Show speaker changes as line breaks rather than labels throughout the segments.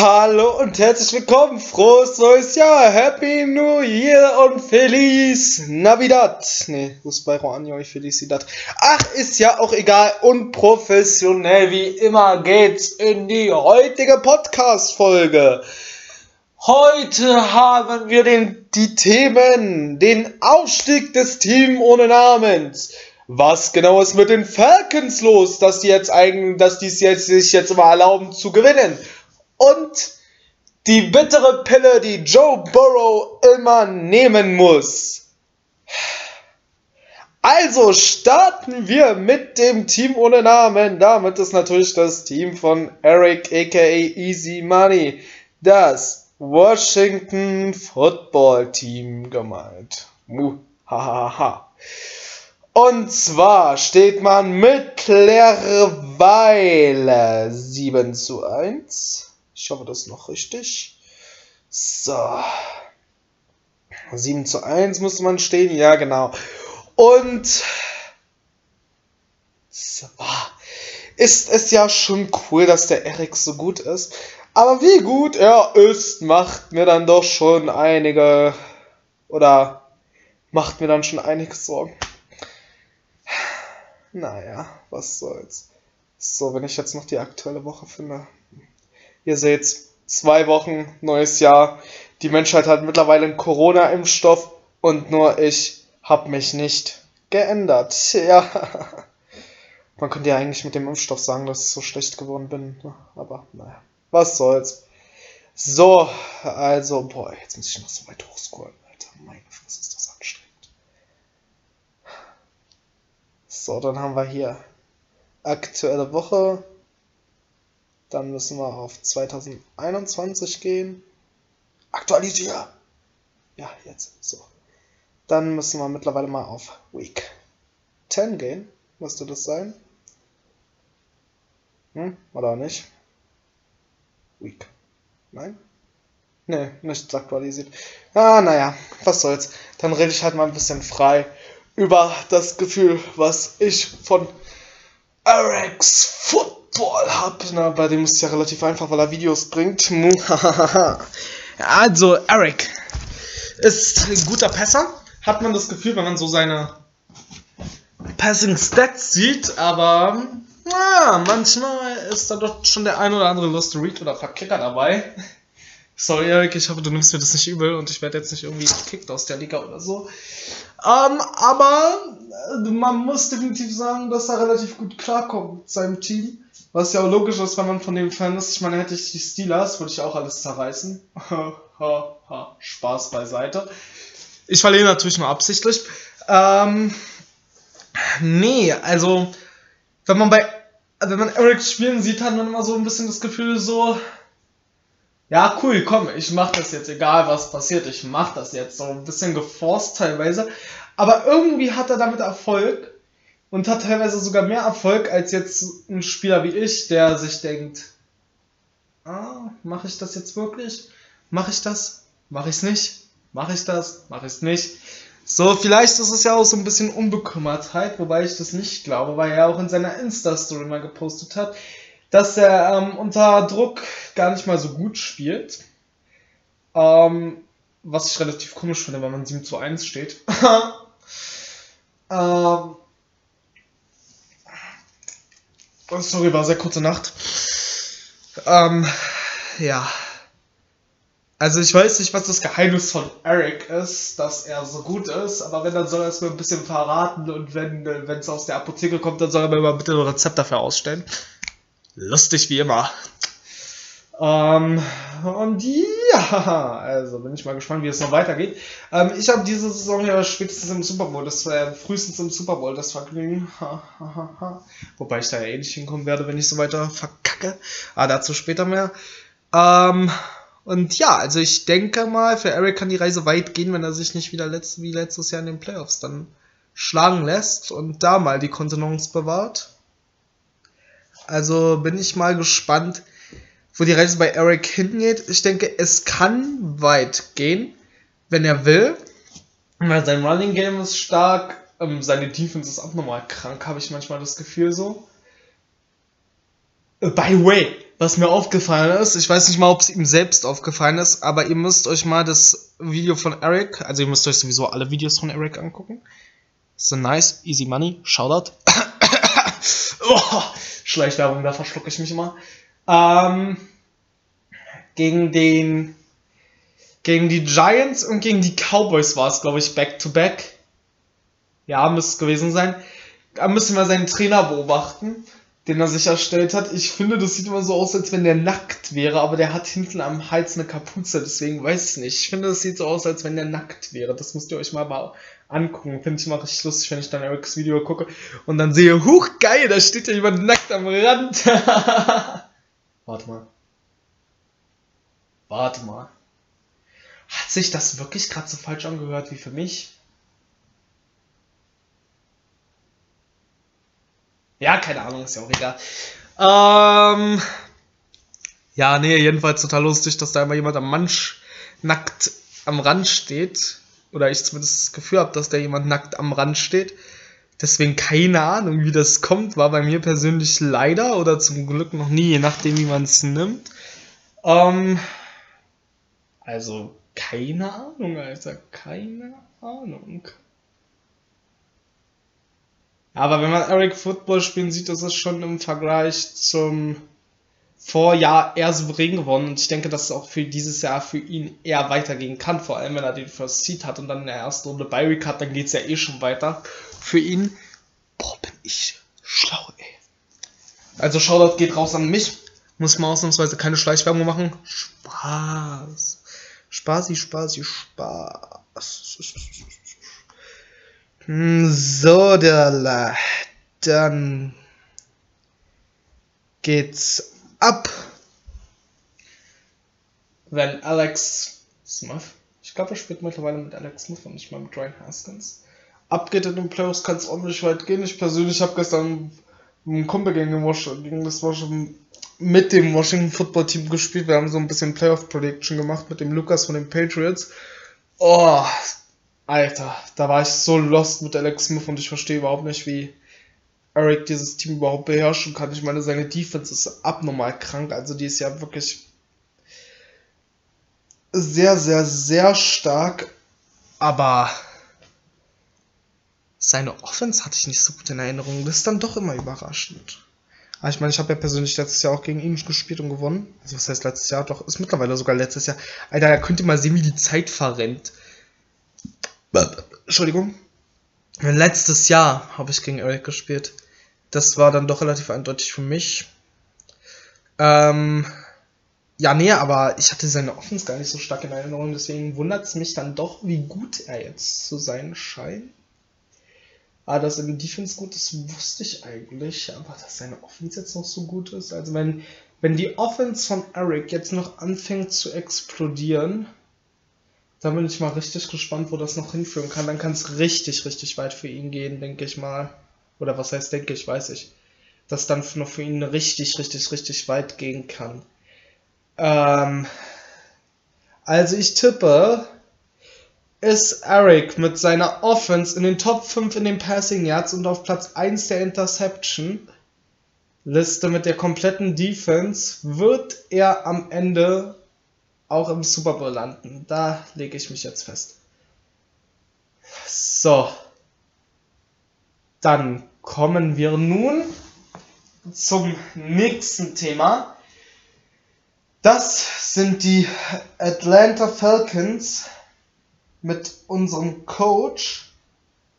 Hallo und herzlich willkommen, frohes neues Jahr, Happy New Year und Feliz Navidad. Ne, Husbayro Anjo, Felicidad. Ach, ist ja auch egal, unprofessionell wie immer geht's in die heutige Podcast-Folge. Heute haben wir den, die Themen, den Aufstieg des Teams ohne Namens. Was genau ist mit den Falcons los, dass die jetzt eigentlich, dass die es sich jetzt mal erlauben zu gewinnen? Und die bittere Pille, die Joe Burrow immer nehmen muss. Also starten wir mit dem Team ohne Namen. Damit ist natürlich das Team von Eric aka Easy Money, das Washington Football Team gemeint. Muhahaha. Und zwar steht man mittlerweile 7 zu 1 ich hoffe, das ist noch richtig. So. 7 zu 1 muss man stehen. Ja, genau. Und zwar ist es ja schon cool, dass der Erik so gut ist. Aber wie gut er ist, macht mir dann doch schon einige oder macht mir dann schon einige Sorgen. Naja, was soll's. So, wenn ich jetzt noch die aktuelle Woche finde. Ihr seht, zwei Wochen, neues Jahr. Die Menschheit hat mittlerweile einen Corona-Impfstoff und nur ich habe mich nicht geändert. Ja. Man könnte ja eigentlich mit dem Impfstoff sagen, dass ich so schlecht geworden bin. Ne? Aber naja, was soll's. So, also, boah, jetzt muss ich noch so weit hochscrollen, Alter. Meine Fresse ist das anstrengend. So, dann haben wir hier aktuelle Woche. Dann müssen wir auf 2021 gehen. Aktualisieren! Ja, jetzt. So. Dann müssen wir mittlerweile mal auf Week 10 gehen. Müsste das sein? Hm? Oder nicht? Week. Nein? Ne, nichts aktualisiert. Ah, naja, was soll's. Dann rede ich halt mal ein bisschen frei über das Gefühl, was ich von Eric's Foot Hub. Na, bei dem ist es ja relativ einfach, weil er Videos bringt. also, Eric ist ein guter Passer. Hat man das Gefühl, wenn man so seine Passing Stats sieht, aber na, manchmal ist da doch schon der ein oder andere Lost Read oder Verkicker dabei. Sorry, Eric, ich hoffe, du nimmst mir das nicht übel und ich werde jetzt nicht irgendwie gekickt aus der Liga oder so. Ähm, aber äh, man muss definitiv sagen, dass er relativ gut klarkommt mit seinem Team. Was ja auch logisch ist, wenn man von dem Fan ist. Ich meine, hätte ich die Steelers, würde ich auch alles zerreißen. Spaß beiseite. Ich verliere natürlich nur absichtlich. Ähm, nee, also, wenn man bei, wenn man Eric spielen sieht, hat man immer so ein bisschen das Gefühl so, ja, cool, komm, ich mach das jetzt, egal was passiert, ich mach das jetzt. So ein bisschen geforst teilweise. Aber irgendwie hat er damit Erfolg und hat teilweise sogar mehr Erfolg als jetzt ein Spieler wie ich, der sich denkt, ah, mache ich das jetzt wirklich? Mache ich das? Mache ich es nicht? Mache ich das? Mache ich es nicht? So, vielleicht ist es ja auch so ein bisschen Unbekümmertheit, wobei ich das nicht glaube, weil er auch in seiner Insta-Story mal gepostet hat, dass er ähm, unter Druck gar nicht mal so gut spielt. Ähm, was ich relativ komisch finde, wenn man 7 zu 1 steht. ähm, Oh, sorry, war sehr kurze Nacht. Ähm, ja. Also ich weiß nicht, was das Geheimnis von Eric ist, dass er so gut ist, aber wenn, dann soll er es mir ein bisschen verraten und wenn es aus der Apotheke kommt, dann soll er mir mal bitte ein Rezept dafür ausstellen. Lustig wie immer. Ähm, und also bin ich mal gespannt, wie es noch weitergeht. Ähm, ich habe diese Saison ja spätestens im Super Bowl, das war frühestens im Super Bowl das Vergnügen. Wobei ich da ja eh nicht hinkommen werde, wenn ich so weiter verkacke. Aber ah, dazu später mehr. Ähm, und ja, also ich denke mal, für Eric kann die Reise weit gehen, wenn er sich nicht wieder letzt, wie letztes Jahr in den Playoffs dann schlagen lässt und da mal die Kontenance bewahrt. Also bin ich mal gespannt, wo die Reise bei Eric hingeht. Ich denke, es kann weit gehen, wenn er will. Sein Running Game ist stark, ähm, seine Defense ist auch nochmal krank, habe ich manchmal das Gefühl so. Äh, by the way, was mir aufgefallen ist, ich weiß nicht mal, ob es ihm selbst aufgefallen ist, aber ihr müsst euch mal das Video von Eric, also ihr müsst euch sowieso alle Videos von Eric angucken. So nice, easy money, Shoutout. oh, Schleichwerbung, da verschlucke ich mich immer. Ähm, gegen den, gegen die Giants und gegen die Cowboys war es, glaube ich, back to back. Ja, müsste es gewesen sein. Da müssen wir seinen Trainer beobachten den er sich erstellt hat. Ich finde, das sieht immer so aus, als wenn der nackt wäre, aber der hat hinten am Hals eine Kapuze, deswegen weiß ich nicht. Ich finde, das sieht so aus, als wenn der nackt wäre. Das müsst ihr euch mal, mal angucken. Finde ich immer richtig lustig, wenn ich dann Erics Video gucke und dann sehe, huch, geil, da steht ja jemand nackt am Rand. Warte mal. Warte mal. Hat sich das wirklich gerade so falsch angehört wie für mich? Ja, keine Ahnung, ist ja auch egal. Ähm, ja, nee, jedenfalls total lustig, dass da immer jemand am Mansch nackt am Rand steht. Oder ich zumindest das Gefühl habe, dass da jemand nackt am Rand steht. Deswegen keine Ahnung, wie das kommt. War bei mir persönlich leider oder zum Glück noch nie, je nachdem, wie man es nimmt. Ähm, also, keine Ahnung, Alter. Keine Ahnung. Aber wenn man Eric Football spielen sieht, ist es schon im Vergleich zum Vorjahr eher souverän gewonnen. Und ich denke, dass es auch für dieses Jahr für ihn eher weitergehen kann. Vor allem, wenn er den First Seed hat und dann in der ersten Runde Byrick hat, dann geht es ja eh schon weiter. Für ihn, boah, bin ich schlau, ey. Also Shoutout geht raus an mich. Muss man ausnahmsweise keine Schleichwerbung machen. Spaß. Spaßi, Spaßi, Spaß. So, der dann geht's ab. Wenn Alex Smith, ich glaube, er spielt mittlerweile mit Alex Smith und nicht mal mit Ryan Haskins, abgeht in den Playoffs, kann es ordentlich weit gehen. Ich persönlich habe gestern einen Kumpel gegen, gegen das Washington mit dem Washington Football Team gespielt. Wir haben so ein bisschen Playoff Prediction gemacht mit dem Lukas von den Patriots. Oh, Alter, da war ich so lost mit Alex Smith und ich verstehe überhaupt nicht, wie Eric dieses Team überhaupt beherrschen kann. Ich meine, seine Defense ist abnormal krank. Also die ist ja wirklich sehr, sehr, sehr stark. Aber seine Offense hatte ich nicht so gut in Erinnerung. Das ist dann doch immer überraschend. Aber ich meine, ich habe ja persönlich letztes Jahr auch gegen ihn gespielt und gewonnen. Also was heißt letztes Jahr? Doch, ist mittlerweile sogar letztes Jahr. Alter, da könnt ihr mal sehen, wie die Zeit verrennt. Entschuldigung. Letztes Jahr habe ich gegen Eric gespielt. Das war dann doch relativ eindeutig für mich. Ähm, ja, nee, aber ich hatte seine Offense gar nicht so stark in Erinnerung, deswegen wundert es mich dann doch, wie gut er jetzt zu sein scheint. Aber dass in Defense gut ist, wusste ich eigentlich, aber dass seine Offense jetzt noch so gut ist, also wenn, wenn die Offense von Eric jetzt noch anfängt zu explodieren, da bin ich mal richtig gespannt, wo das noch hinführen kann. Dann kann es richtig, richtig weit für ihn gehen, denke ich mal. Oder was heißt, denke ich, weiß ich. Dass dann noch für ihn richtig, richtig, richtig weit gehen kann. Ähm, also ich tippe, ist Eric mit seiner Offense in den Top 5 in den Passing Yards und auf Platz 1 der Interception Liste mit der kompletten Defense, wird er am Ende auch im Super Bowl landen. Da lege ich mich jetzt fest. So. Dann kommen wir nun zum nächsten Thema. Das sind die Atlanta Falcons mit unserem Coach,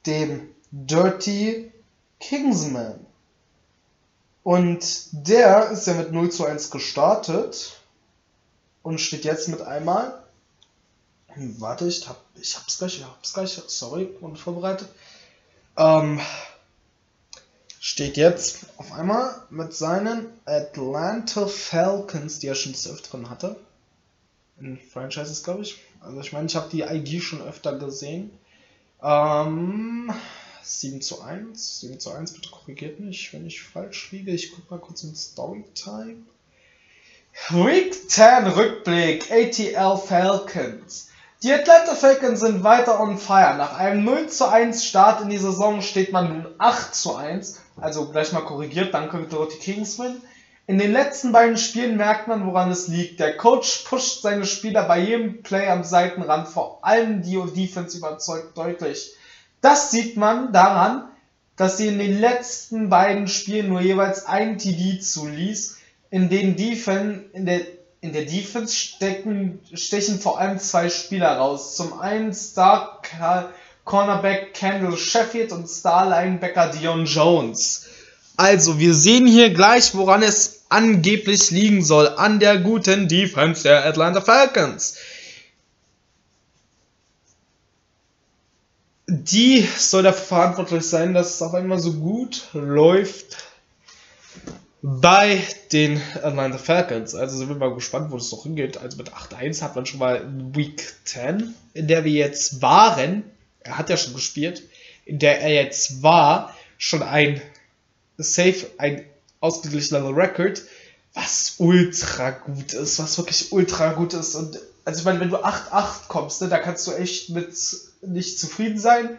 dem Dirty Kingsman. Und der ist ja mit 0 zu 1 gestartet und steht jetzt mit einmal. Warte, ich hab, ich hab's gleich, ich hab's gleich, sorry, unvorbereitet. Ähm, steht jetzt auf einmal mit seinen Atlanta Falcons, die er schon Öfteren hatte. In Franchises, glaube ich. Also ich meine, ich habe die ID schon öfter gesehen. Ähm, 7 zu 1. 7 zu 1, bitte korrigiert mich, wenn ich falsch liege. Ich guck mal kurz in Storytime. Week 10 Rückblick ATL Falcons. Die Atlanta Falcons sind weiter on fire. Nach einem 0 zu 1 Start in die Saison steht man nun 8 zu 1. Also gleich mal korrigiert, danke Dorothy Kingsman. In den letzten beiden Spielen merkt man, woran es liegt. Der Coach pusht seine Spieler bei jedem Play am Seitenrand, vor allem die Defense überzeugt deutlich. Das sieht man daran, dass sie in den letzten beiden Spielen nur jeweils ein TD zuließ. In den Defense, in der, in der Defense stecken, stechen vor allem zwei Spieler raus. Zum einen Star Cornerback Kendall Sheffield und Star Linebacker Dion Jones. Also, wir sehen hier gleich, woran es angeblich liegen soll an der guten Defense der Atlanta Falcons. Die soll dafür verantwortlich sein, dass es auf einmal so gut läuft bei den Atlanta Falcons. Also sind wir mal gespannt, wo es noch hingeht. Also mit 8-1 hat man schon mal Week 10, in der wir jetzt waren. Er hat ja schon gespielt, in der er jetzt war, schon ein Safe, ein ausgeglichener Record, was ultra gut ist, was wirklich ultra gut ist. Und also ich meine, wenn du 8-8 kommst, ne, da kannst du echt mit nicht zufrieden sein.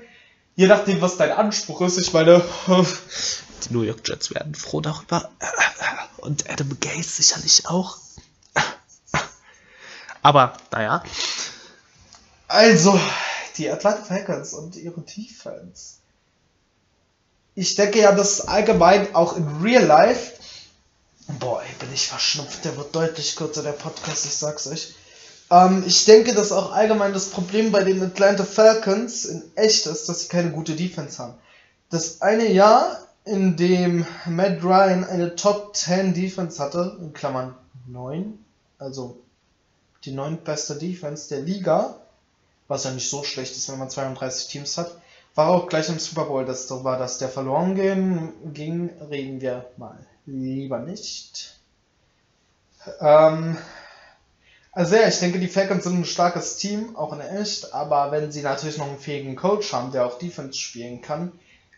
Je nachdem, was dein Anspruch ist. Ich meine, die New York Jets werden froh darüber. Und Adam Gaze sicherlich auch. Aber, naja. Also, die Atlanta Falcons und ihre Defense ich denke ja, dass allgemein auch in Real Life. Boah, ey, bin ich verschnupft, der wird deutlich kürzer, der Podcast, ich sag's euch. Ähm, ich denke, dass auch allgemein das Problem bei den Atlanta Falcons in echt ist, dass sie keine gute Defense haben. Das eine Jahr, in dem Matt Ryan eine Top 10 Defense hatte, in Klammern 9, also die 9 beste Defense der Liga, was ja nicht so schlecht ist, wenn man 32 Teams hat, war auch gleich im Super Bowl, dass so war, dass der verloren ging, ging reden wir mal lieber nicht. Ähm, also ja, ich denke, die Falcons sind ein starkes Team, auch in echt, aber wenn sie natürlich noch einen fähigen Coach haben, der auch Defense spielen kann,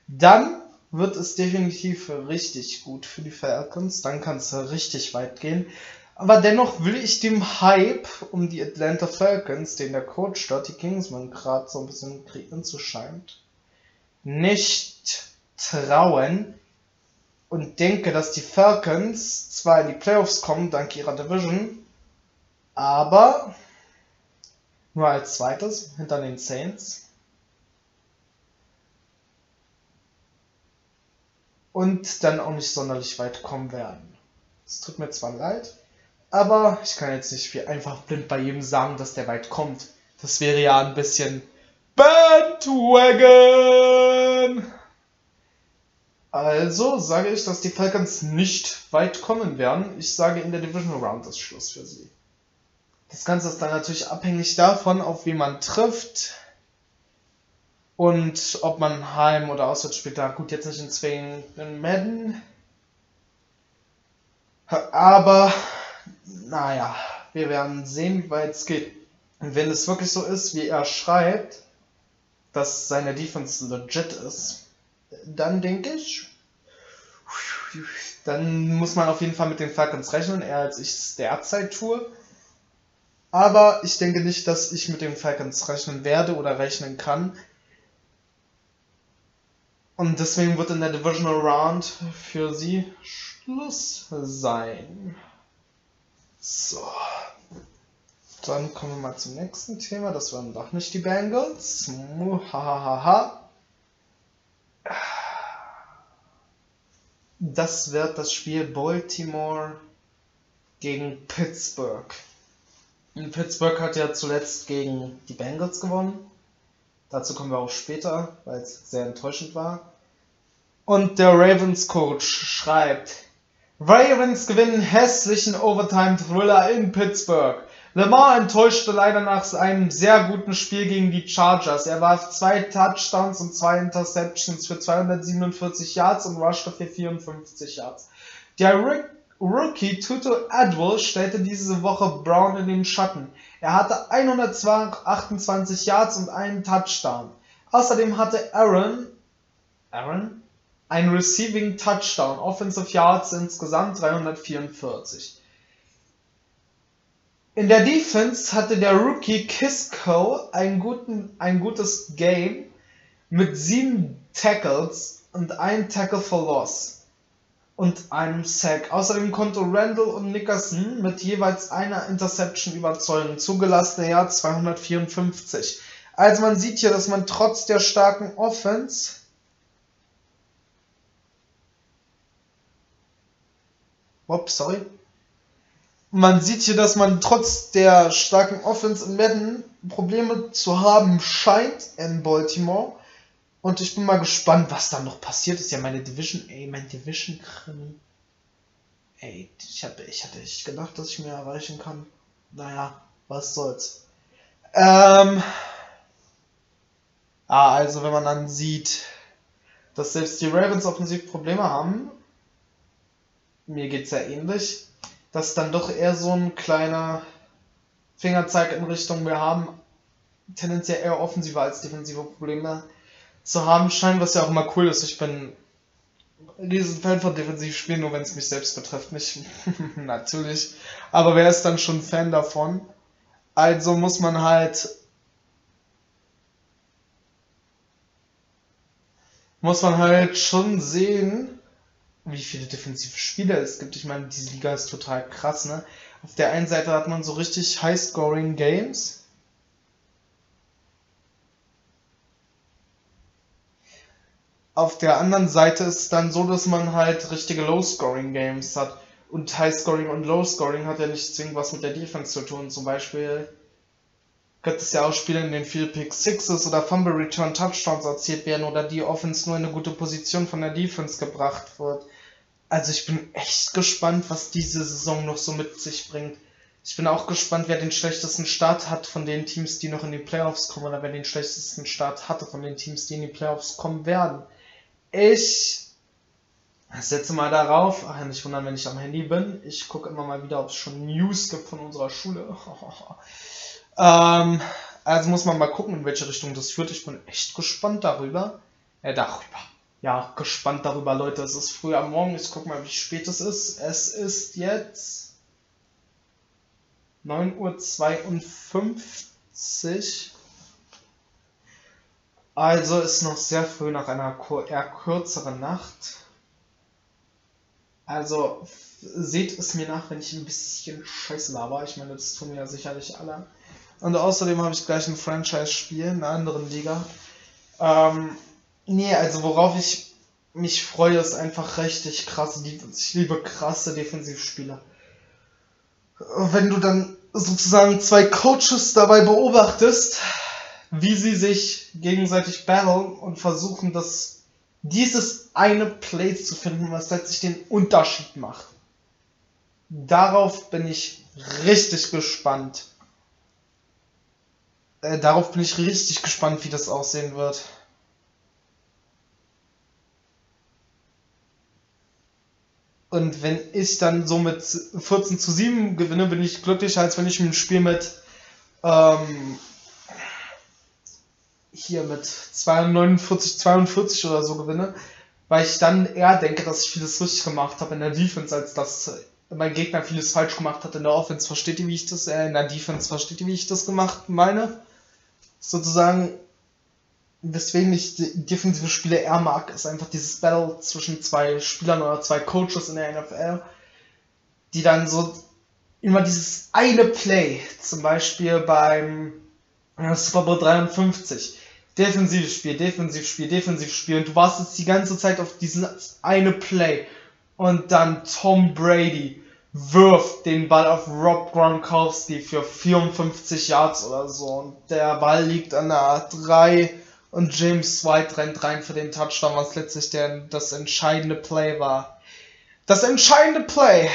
dann wird es definitiv richtig gut für die Falcons, dann kann es richtig weit gehen. Aber dennoch will ich dem Hype um die Atlanta Falcons, den der Coach dort, Kingsman, gerade so ein bisschen kreieren zu scheint, nicht trauen und denke, dass die Falcons zwar in die Playoffs kommen, dank ihrer Division, aber nur als zweites hinter den Saints. Und dann auch nicht sonderlich weit kommen werden. Es tut mir zwar leid, aber ich kann jetzt nicht wie einfach blind bei jedem sagen, dass der weit kommt. Das wäre ja ein bisschen Bandwagon! Also sage ich, dass die Falcons nicht weit kommen werden. Ich sage, in der Division Round ist Schluss für sie. Das Ganze ist dann natürlich abhängig davon, auf wie man trifft und ob man heim oder auswärts spielt. Da gut, jetzt nicht in Zwingen in Madden. Aber, naja, wir werden sehen, wie weit es geht. Und wenn es wirklich so ist, wie er schreibt, dass seine Defense legit ist, dann denke ich, dann muss man auf jeden Fall mit den Falcons rechnen, eher als ich es derzeit tue. Aber ich denke nicht, dass ich mit den Falcons rechnen werde oder rechnen kann. Und deswegen wird in der Divisional Round für sie Schluss sein. So. Dann kommen wir mal zum nächsten Thema. Das waren doch nicht die Bengals. Muhahaha. Das wird das Spiel Baltimore gegen Pittsburgh. Und Pittsburgh hat ja zuletzt gegen die Bengals gewonnen. Dazu kommen wir auch später, weil es sehr enttäuschend war. Und der Ravens Coach schreibt, Ravens gewinnen hässlichen Overtime Thriller in Pittsburgh. Lamar enttäuschte leider nach einem sehr guten Spiel gegen die Chargers. Er warf zwei Touchdowns und zwei Interceptions für 247 Yards und rushte für 54 Yards. Der Rookie Tuto Adwell stellte diese Woche Brown in den Schatten. Er hatte 128 Yards und einen Touchdown. Außerdem hatte Aaron, Aaron ein Receiving Touchdown, Offensive Yards insgesamt 344. In der Defense hatte der Rookie Kisco ein, guten, ein gutes Game mit sieben Tackles und ein Tackle for Loss. und einem Sack. Außerdem konnte Randall und Nickerson mit jeweils einer Interception überzeugen. Zugelassene Jahr 254. Also man sieht hier, dass man trotz der starken Offense Ups, sorry. Man sieht hier, dass man trotz der starken Offense in Madden Probleme zu haben scheint in Baltimore. Und ich bin mal gespannt, was da noch passiert ist. Ja, meine Division, ey, mein Division Krimi. Ey, ich hatte, ich hatte echt gedacht, dass ich mehr erreichen kann. Naja, was soll's. Ähm. Ah, also wenn man dann sieht, dass selbst die Ravens offensiv Probleme haben, mir geht's ja ähnlich, dass dann doch eher so ein kleiner Fingerzeig in Richtung, wir haben tendenziell eher offensive als defensive Probleme zu haben scheint, was ja auch immer cool ist. Ich bin riesen Fan von Defensivspielen, nur wenn es mich selbst betrifft, nicht natürlich. Aber wer ist dann schon Fan davon? Also muss man halt muss man halt schon sehen, wie viele defensive Spieler es gibt. Ich meine, diese Liga ist total krass, ne? Auf der einen Seite hat man so richtig High-Scoring Games auf der anderen Seite ist es dann so, dass man halt richtige Low-Scoring-Games hat. Und High-Scoring und Low-Scoring hat ja nicht zwingend was mit der Defense zu tun. Zum Beispiel gibt es ja auch Spiele, in denen viel Pick Sixes oder Fumble Return Touchdowns erzielt werden oder die Offense nur in eine gute Position von der Defense gebracht wird. Also ich bin echt gespannt, was diese Saison noch so mit sich bringt. Ich bin auch gespannt, wer den schlechtesten Start hat von den Teams, die noch in die Playoffs kommen, oder wer den schlechtesten Start hatte von den Teams, die in die Playoffs kommen werden. Ich setze mal darauf, ach, nicht wundern, wenn ich am Handy bin. Ich gucke immer mal wieder, ob es schon News gibt von unserer Schule. ähm, also muss man mal gucken, in welche Richtung das führt. Ich bin echt gespannt darüber. Äh, darüber. Ja, gespannt darüber, Leute. Es ist früh am Morgen. Ich gucke mal, wie spät es ist. Es ist jetzt 9.52 Uhr. Also ist noch sehr früh nach einer eher kürzeren Nacht. Also seht es mir nach, wenn ich ein bisschen Scheiße laber. Ich meine, das tun ja sicherlich alle. Und außerdem habe ich gleich ein Franchise-Spiel in einer anderen Liga. Ähm, nee, also worauf ich mich freue, ist einfach richtig krasse Defense. Ich liebe krasse Defensivspieler. Wenn du dann sozusagen zwei Coaches dabei beobachtest, wie sie sich gegenseitig battlen und versuchen, das, dieses eine Play zu finden, was letztlich den Unterschied macht. Darauf bin ich richtig gespannt. Äh, darauf bin ich richtig gespannt, wie das aussehen wird. Und wenn ich dann so mit 14 zu 7 gewinne, bin ich glücklicher, als wenn ich ein Spiel mit ähm, hier mit 49, 42 oder so gewinne, weil ich dann eher denke, dass ich vieles richtig gemacht habe in der Defense, als dass mein Gegner vieles falsch gemacht hat in der Offense. Versteht ihr, wie ich das, äh, in der Defense, versteht ihr, wie ich das gemacht meine? Sozusagen, weswegen ich defensive Spiele eher mag, ist einfach dieses Battle zwischen zwei Spielern oder zwei Coaches in der NFL, die dann so immer dieses eine Play, zum Beispiel beim Super Bowl 53, Defensivspiel, Defensivspiel, Defensivspiel. Und du warst jetzt die ganze Zeit auf diesen eine Play. Und dann Tom Brady wirft den Ball auf Rob Gronkowski für 54 Yards oder so. Und der Ball liegt an der 3 und James White rennt rein für den Touchdown, was letztlich der, das entscheidende Play war. Das entscheidende Play,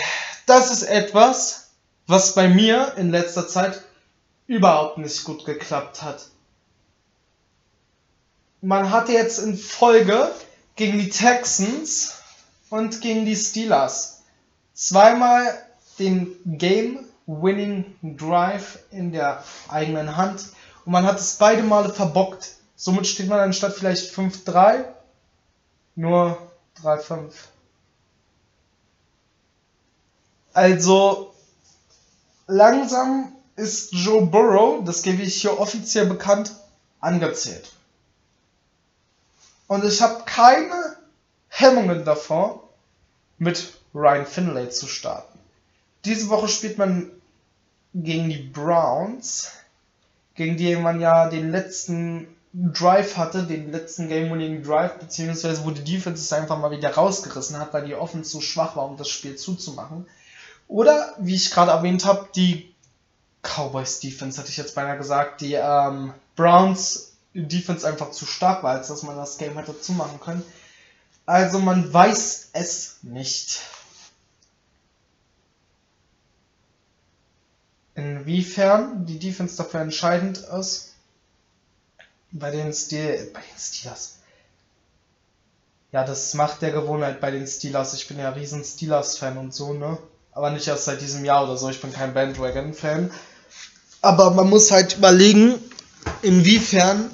das ist etwas, was bei mir in letzter Zeit überhaupt nicht gut geklappt hat man hatte jetzt in Folge gegen die Texans und gegen die Steelers zweimal den Game-Winning Drive in der eigenen Hand und man hat es beide Male verbockt. Somit steht man anstatt vielleicht 5-3 nur 3-5. Also langsam ist Joe Burrow, das gebe ich hier offiziell bekannt, angezählt. Und ich habe keine Hemmungen davor, mit Ryan Finlay zu starten. Diese Woche spielt man gegen die Browns, gegen die man ja den letzten Drive hatte, den letzten Game-Winning Drive, beziehungsweise wo die Defense es einfach mal wieder rausgerissen hat, weil die Offense zu schwach war, um das Spiel zuzumachen. Oder, wie ich gerade erwähnt habe, die Cowboys Defense, hatte ich jetzt beinahe gesagt, die ähm, Browns Defense einfach zu stark war, als dass man das Game hätte zumachen können. Also man weiß es nicht. Inwiefern die Defense dafür entscheidend ist, bei den, Stil bei den Steelers. Ja, das macht der Gewohnheit bei den Steelers. Ich bin ja riesen Steelers-Fan und so, ne? Aber nicht erst seit diesem Jahr oder so. Ich bin kein Bandwagon-Fan. Aber man muss halt überlegen, inwiefern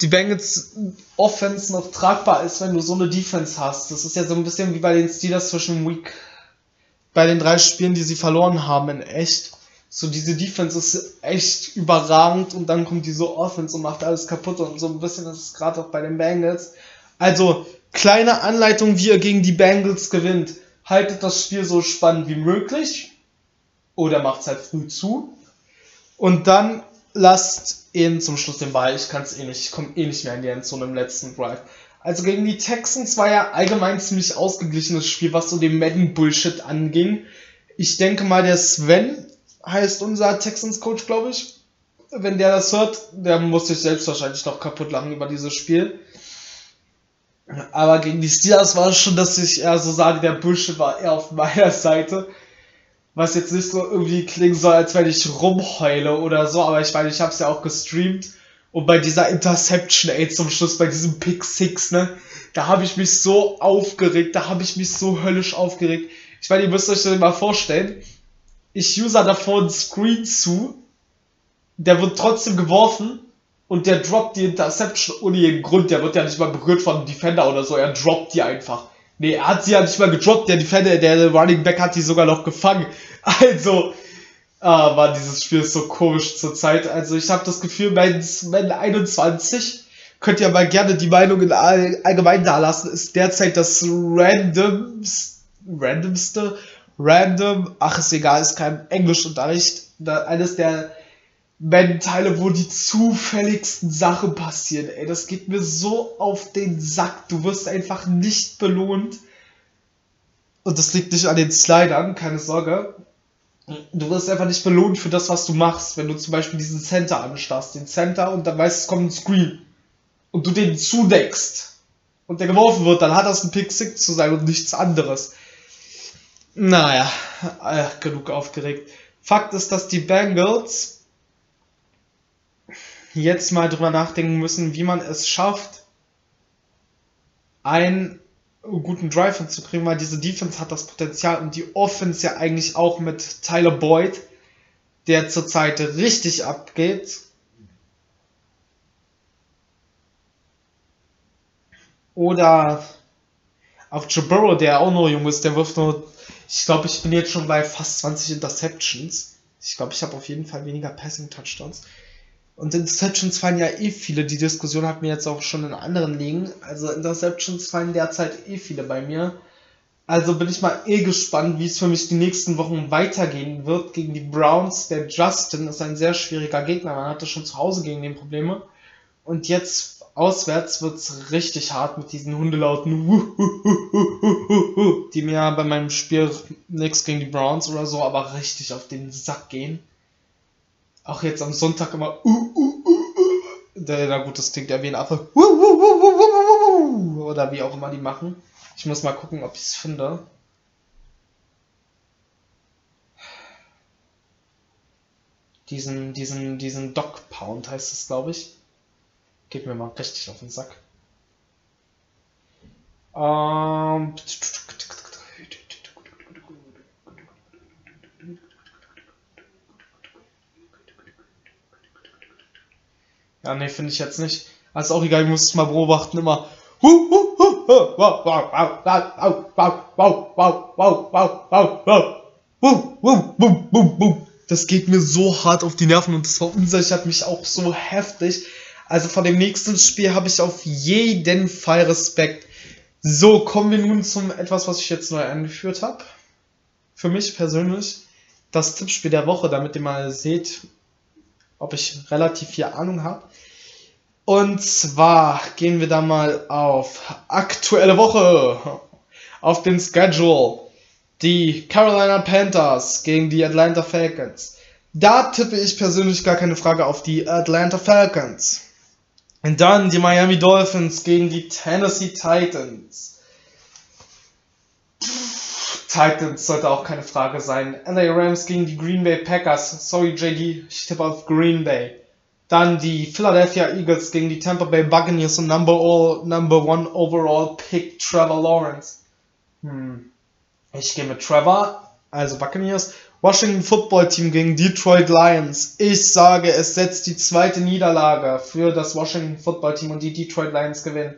die Bengals Offense noch tragbar ist, wenn du so eine Defense hast. Das ist ja so ein bisschen wie bei den Steelers zwischen Week, bei den drei Spielen, die sie verloren haben in echt. So diese Defense ist echt überragend und dann kommt diese Offense und macht alles kaputt und so ein bisschen ist es gerade auch bei den Bengals. Also kleine Anleitung, wie ihr gegen die Bengals gewinnt. Haltet das Spiel so spannend wie möglich oder macht es halt früh zu und dann lasst ihn zum Schluss den Ball. Ich kann es eh nicht, ich komme eh nicht mehr in die Endzone im letzten Drive. Also gegen die Texans war ja allgemein ziemlich ausgeglichenes Spiel, was so den Madden-Bullshit anging. Ich denke mal, der Sven heißt unser Texans-Coach, glaube ich. Wenn der das hört, der muss sich selbst wahrscheinlich noch kaputt lachen über dieses Spiel. Aber gegen die Steelers war es schon, dass ich eher so sage, der Bullshit war eher auf meiner Seite was jetzt nicht so irgendwie klingen soll, als wenn ich rumheule oder so, aber ich meine, ich habe es ja auch gestreamt und bei dieser Interception, ey, zum Schluss, bei diesem Pick 6, ne, da habe ich mich so aufgeregt, da habe ich mich so höllisch aufgeregt. Ich meine, ihr müsst euch das mal vorstellen, ich user davor einen Screen zu, der wird trotzdem geworfen und der droppt die Interception ohne jeden Grund, der wird ja nicht mal berührt von Defender oder so, er droppt die einfach. Nee, er hat sie ja nicht mal gedroppt, der Defender, der Running Back hat sie sogar noch gefangen. Also, ah, war dieses Spiel ist so komisch zur Zeit. Also, ich habe das Gefühl, mein, mein 21, könnt ihr mal gerne die Meinung in all, allgemein da lassen, ist derzeit das randomste, randomste, random, ach, ist egal, ist kein Englischunterricht, eines der Teile, wo die zufälligsten Sachen passieren. Ey, das geht mir so auf den Sack. Du wirst einfach nicht belohnt. Und das liegt nicht an den Slidern, keine Sorge. Du wirst einfach nicht belohnt für das, was du machst. Wenn du zum Beispiel diesen Center anstarrst, den Center, und dann weißt, es kommt ein Screen. Und du den zudeckst. Und der geworfen wird, dann hat das ein Pick 6 zu sein und nichts anderes. Naja, äh, genug aufgeregt. Fakt ist, dass die Bengals jetzt mal drüber nachdenken müssen, wie man es schafft, einen guten Drive hinzukriegen, weil diese Defense hat das Potenzial und die Offense ja eigentlich auch mit Tyler Boyd, der zurzeit richtig abgeht. Oder auf Joe Burrow, der auch noch jung ist, der wirft nur, ich glaube, ich bin jetzt schon bei fast 20 Interceptions. Ich glaube, ich habe auf jeden Fall weniger Passing Touchdowns. Und Interceptions fallen ja eh viele. Die Diskussion hatten wir jetzt auch schon in anderen Ligen. Also Interceptions fallen derzeit eh viele bei mir. Also bin ich mal eh gespannt, wie es für mich die nächsten Wochen weitergehen wird gegen die Browns. Der Justin ist ein sehr schwieriger Gegner. Man hatte schon zu Hause gegen den Probleme. Und jetzt auswärts wird es richtig hart mit diesen Hundelauten, die mir bei meinem Spiel nichts gegen die Browns oder so, aber richtig auf den Sack gehen auch jetzt am Sonntag immer uh. Na gut, das klingt ja wie ein Affe. Oder wie auch immer die machen. Ich muss mal gucken, ob ich es finde. Diesen, diesen, diesen Dog Pound heißt es, glaube ich. Geht mir mal richtig auf den Sack. Ähm. Ja, nee, finde ich jetzt nicht. Also auch egal, ich muss es mal beobachten, immer. Das geht mir so hart auf die Nerven und das verunsichert mich auch so heftig. Also von dem nächsten Spiel habe ich auf jeden Fall Respekt. So, kommen wir nun zum etwas, was ich jetzt neu eingeführt habe. Für mich persönlich das Tippspiel der Woche, damit ihr mal seht, ob ich relativ viel Ahnung habe. Und zwar gehen wir da mal auf aktuelle Woche, auf den Schedule. Die Carolina Panthers gegen die Atlanta Falcons. Da tippe ich persönlich gar keine Frage auf die Atlanta Falcons. Und dann die Miami Dolphins gegen die Tennessee Titans. Titans sollte auch keine Frage sein. LA Rams gegen die Green Bay Packers. Sorry JD, ich tippe auf Green Bay. Dann die Philadelphia Eagles gegen die Tampa Bay Buccaneers und Number, all, number One Overall Pick Trevor Lawrence. Hm. Ich gehe mit Trevor, also Buccaneers. Washington Football Team gegen Detroit Lions. Ich sage, es setzt die zweite Niederlage für das Washington Football Team und die Detroit Lions gewinnen.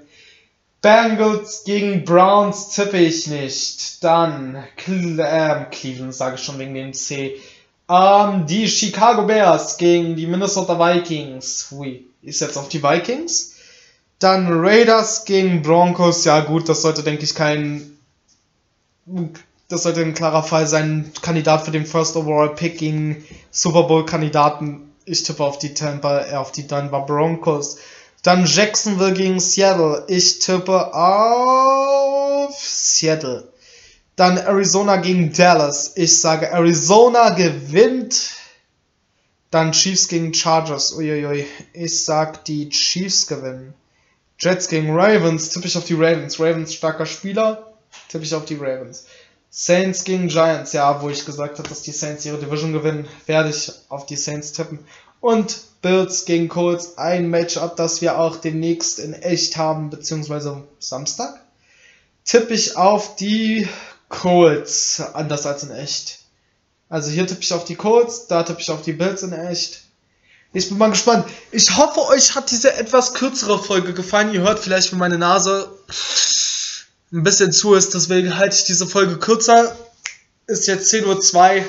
Bengals gegen Browns tippe ich nicht. Dann Cle äh, Cleveland sage ich schon wegen dem C. Ähm, die Chicago Bears gegen die Minnesota Vikings. Hui, ist jetzt auf die Vikings. Dann Raiders gegen Broncos. Ja gut, das sollte denke ich kein das sollte ein klarer Fall sein. Kandidat für den First Overall Pick gegen Super Bowl Kandidaten. Ich tippe auf die Tampa, äh, auf die Denver Broncos. Dann Jacksonville gegen Seattle. Ich tippe auf Seattle. Dann Arizona gegen Dallas. Ich sage Arizona gewinnt. Dann Chiefs gegen Chargers. Uiuiui. Ich sag die Chiefs gewinnen. Jets gegen Ravens. Tippe ich auf die Ravens. Ravens starker Spieler. Tippe ich auf die Ravens. Saints gegen Giants, ja, wo ich gesagt habe, dass die Saints ihre Division gewinnen, werde ich auf die Saints tippen. Und Bills gegen Colts, ein Matchup, das wir auch demnächst in echt haben, beziehungsweise Samstag. Tippe ich auf die Colts, anders als in echt. Also hier tippe ich auf die Colts, da tippe ich auf die Bills in echt. Ich bin mal gespannt. Ich hoffe, euch hat diese etwas kürzere Folge gefallen. Ihr hört vielleicht, wie meine Nase ein bisschen zu ist. Deswegen halte ich diese Folge kürzer. Ist jetzt 10.02 Uhr,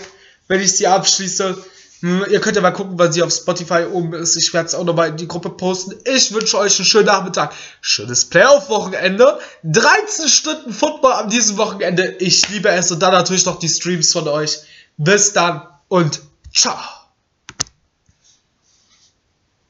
wenn ich sie abschließe. Hm, ihr könnt ja mal gucken, weil sie auf Spotify oben ist. Ich werde es auch nochmal in die Gruppe posten. Ich wünsche euch einen schönen Nachmittag. Schönes Playoff-Wochenende. 13 Stunden Football an diesem Wochenende. Ich liebe es. Und dann natürlich noch die Streams von euch. Bis dann und ciao.